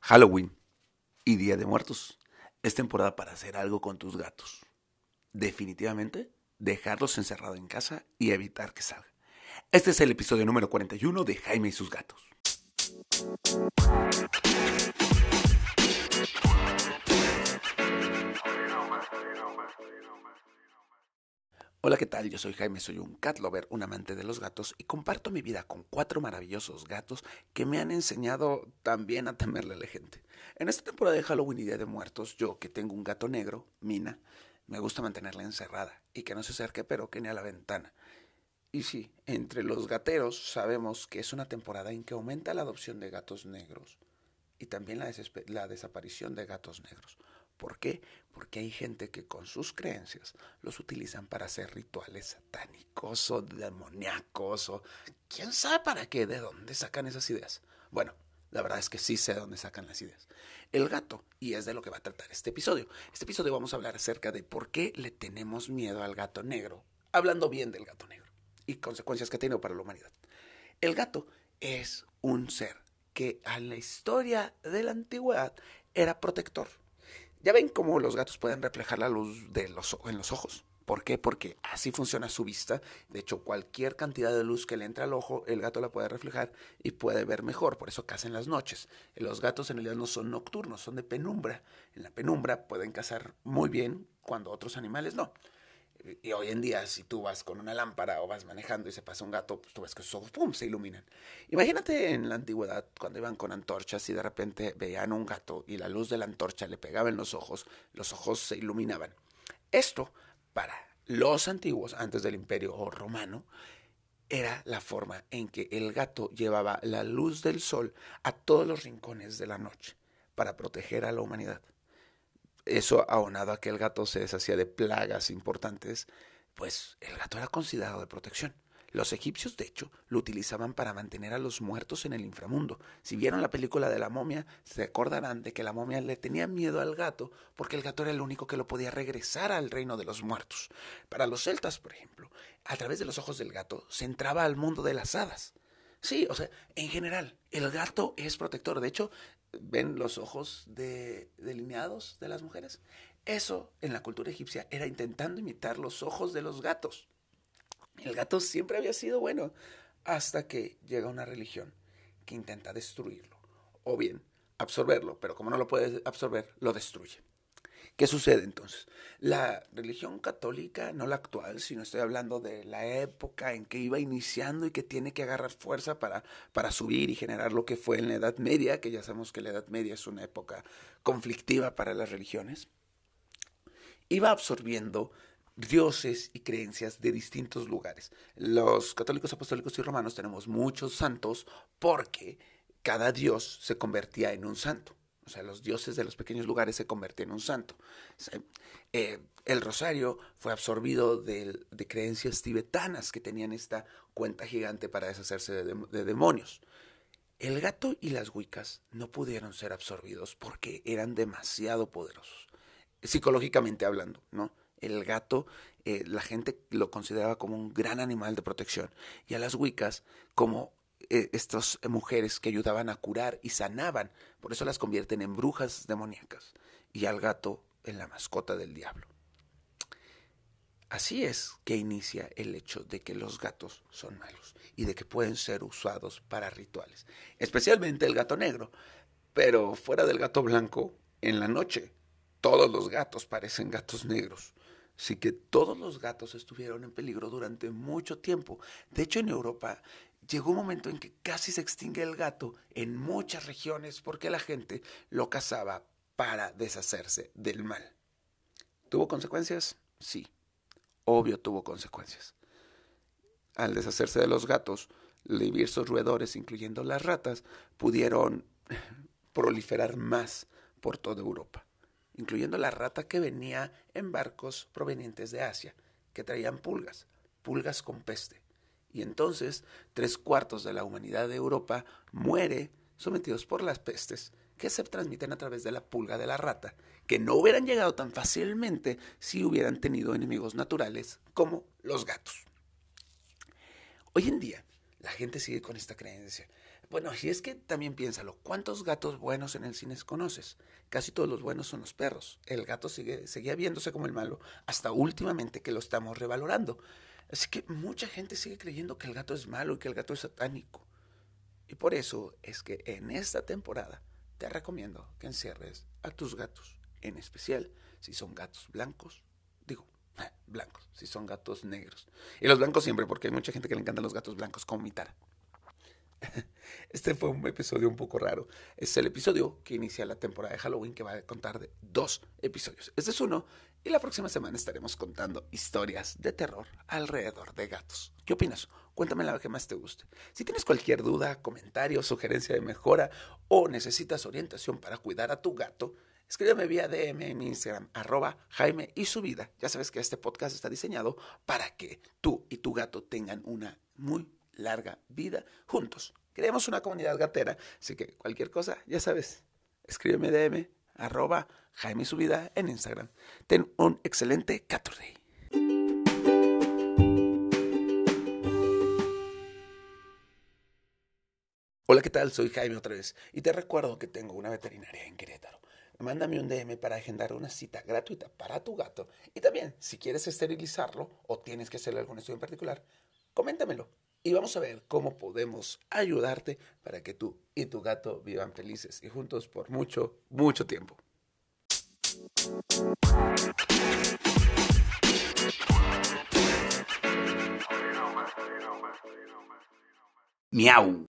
Halloween y Día de Muertos es temporada para hacer algo con tus gatos. Definitivamente, dejarlos encerrados en casa y evitar que salgan. Este es el episodio número 41 de Jaime y sus gatos. Hola, ¿qué tal? Yo soy Jaime, soy un cat lover, un amante de los gatos y comparto mi vida con cuatro maravillosos gatos que me han enseñado también a temerle a la gente. En esta temporada de Halloween y Día de Muertos, yo que tengo un gato negro, Mina, me gusta mantenerla encerrada y que no se acerque pero que ni a la ventana. Y sí, entre los gateros sabemos que es una temporada en que aumenta la adopción de gatos negros y también la, la desaparición de gatos negros. ¿Por qué? Porque hay gente que con sus creencias los utilizan para hacer rituales satánicos o demoníacos o quién sabe para qué, de dónde sacan esas ideas. Bueno, la verdad es que sí sé de dónde sacan las ideas. El gato, y es de lo que va a tratar este episodio. Este episodio vamos a hablar acerca de por qué le tenemos miedo al gato negro, hablando bien del gato negro y consecuencias que ha tenido para la humanidad. El gato es un ser que a la historia de la antigüedad era protector ya ven cómo los gatos pueden reflejar la luz de los, en los ojos. ¿Por qué? Porque así funciona su vista. De hecho, cualquier cantidad de luz que le entra al ojo, el gato la puede reflejar y puede ver mejor. Por eso caza en las noches. Los gatos en realidad no son nocturnos, son de penumbra. En la penumbra pueden cazar muy bien cuando otros animales no. Y hoy en día, si tú vas con una lámpara o vas manejando y se pasa un gato, pues tú ves que sus ojos ¡pum! se iluminan. Imagínate en la antigüedad, cuando iban con antorchas y de repente veían un gato y la luz de la antorcha le pegaba en los ojos, los ojos se iluminaban. Esto, para los antiguos, antes del imperio romano, era la forma en que el gato llevaba la luz del sol a todos los rincones de la noche para proteger a la humanidad eso aunado a que el gato se deshacía de plagas importantes, pues el gato era considerado de protección. Los egipcios, de hecho, lo utilizaban para mantener a los muertos en el inframundo. Si vieron la película de la momia, se acordarán de que la momia le tenía miedo al gato porque el gato era el único que lo podía regresar al reino de los muertos. Para los celtas, por ejemplo, a través de los ojos del gato se entraba al mundo de las hadas. Sí, o sea, en general, el gato es protector. De hecho, ven los ojos de, delineados de las mujeres. Eso en la cultura egipcia era intentando imitar los ojos de los gatos. El gato siempre había sido bueno hasta que llega una religión que intenta destruirlo o bien absorberlo, pero como no lo puede absorber, lo destruye. ¿Qué sucede entonces? La religión católica, no la actual, sino estoy hablando de la época en que iba iniciando y que tiene que agarrar fuerza para, para subir y generar lo que fue en la Edad Media, que ya sabemos que la Edad Media es una época conflictiva para las religiones, iba absorbiendo dioses y creencias de distintos lugares. Los católicos apostólicos y romanos tenemos muchos santos porque cada dios se convertía en un santo. O sea, los dioses de los pequeños lugares se convertían en un santo. Eh, el rosario fue absorbido de, creencias tibetanas que tenían esta cuenta gigante para deshacerse de, demonios. El gato y las huicas no pudieron ser absorbidos porque eran demasiado poderosos, psicológicamente hablando, ¿no? El gato, eh, la gente lo consideraba como un gran animal de protección y a las huicas como eh, estas mujeres que ayudaban a curar y sanaban, por eso las convierten en brujas demoníacas y al gato en la mascota del diablo. Así es que inicia el hecho de que los gatos son malos y de que pueden ser usados para rituales, especialmente el gato negro, pero fuera del gato blanco, en la noche, todos los gatos parecen gatos negros. Así que todos los gatos estuvieron en peligro durante mucho tiempo. De hecho, en Europa llegó un momento en que casi se extingue el gato en muchas regiones porque la gente lo cazaba para deshacerse del mal. ¿Tuvo consecuencias? Sí, obvio tuvo consecuencias. Al deshacerse de los gatos, diversos roedores, incluyendo las ratas, pudieron proliferar más por toda Europa, incluyendo la rata que venía en barcos provenientes de Asia, que traían pulgas, pulgas con peste y entonces tres cuartos de la humanidad de Europa muere sometidos por las pestes que se transmiten a través de la pulga de la rata, que no hubieran llegado tan fácilmente si hubieran tenido enemigos naturales como los gatos. Hoy en día, la gente sigue con esta creencia, Bueno, y es que también piénsalo, ¿cuántos gatos buenos en el cine conoces? Casi todos los buenos son los perros. El gato sigue, seguía viéndose como el malo, hasta últimamente que lo estamos revalorando. Así que mucha gente sigue creyendo que el gato es malo y que el gato es satánico. Y por eso es que en esta temporada te recomiendo que encierres a tus gatos, en especial si son gatos blancos, digo, blancos, si son gatos negros. Y los blancos siempre, porque hay mucha gente que le encantan los gatos blancos como mi tara. Este fue un episodio un poco raro. Es el episodio que inicia la temporada de Halloween que va a contar de dos episodios. Este es uno y la próxima semana estaremos contando historias de terror alrededor de gatos. ¿Qué opinas? Cuéntame la que más te guste. Si tienes cualquier duda, comentario, sugerencia de mejora o necesitas orientación para cuidar a tu gato, escríbeme vía DM en Instagram, arroba Jaime y su vida. Ya sabes que este podcast está diseñado para que tú y tu gato tengan una muy larga vida juntos. Queremos una comunidad gatera, así que cualquier cosa, ya sabes, escríbeme DM, arroba Jaime Subida en Instagram. Ten un excelente Caturday. Hola, ¿qué tal? Soy Jaime otra vez y te recuerdo que tengo una veterinaria en Querétaro. Mándame un DM para agendar una cita gratuita para tu gato y también si quieres esterilizarlo o tienes que hacerle algún estudio en particular, coméntamelo y vamos a ver cómo podemos ayudarte para que tú y tu gato vivan felices y juntos por mucho, mucho tiempo. Miau.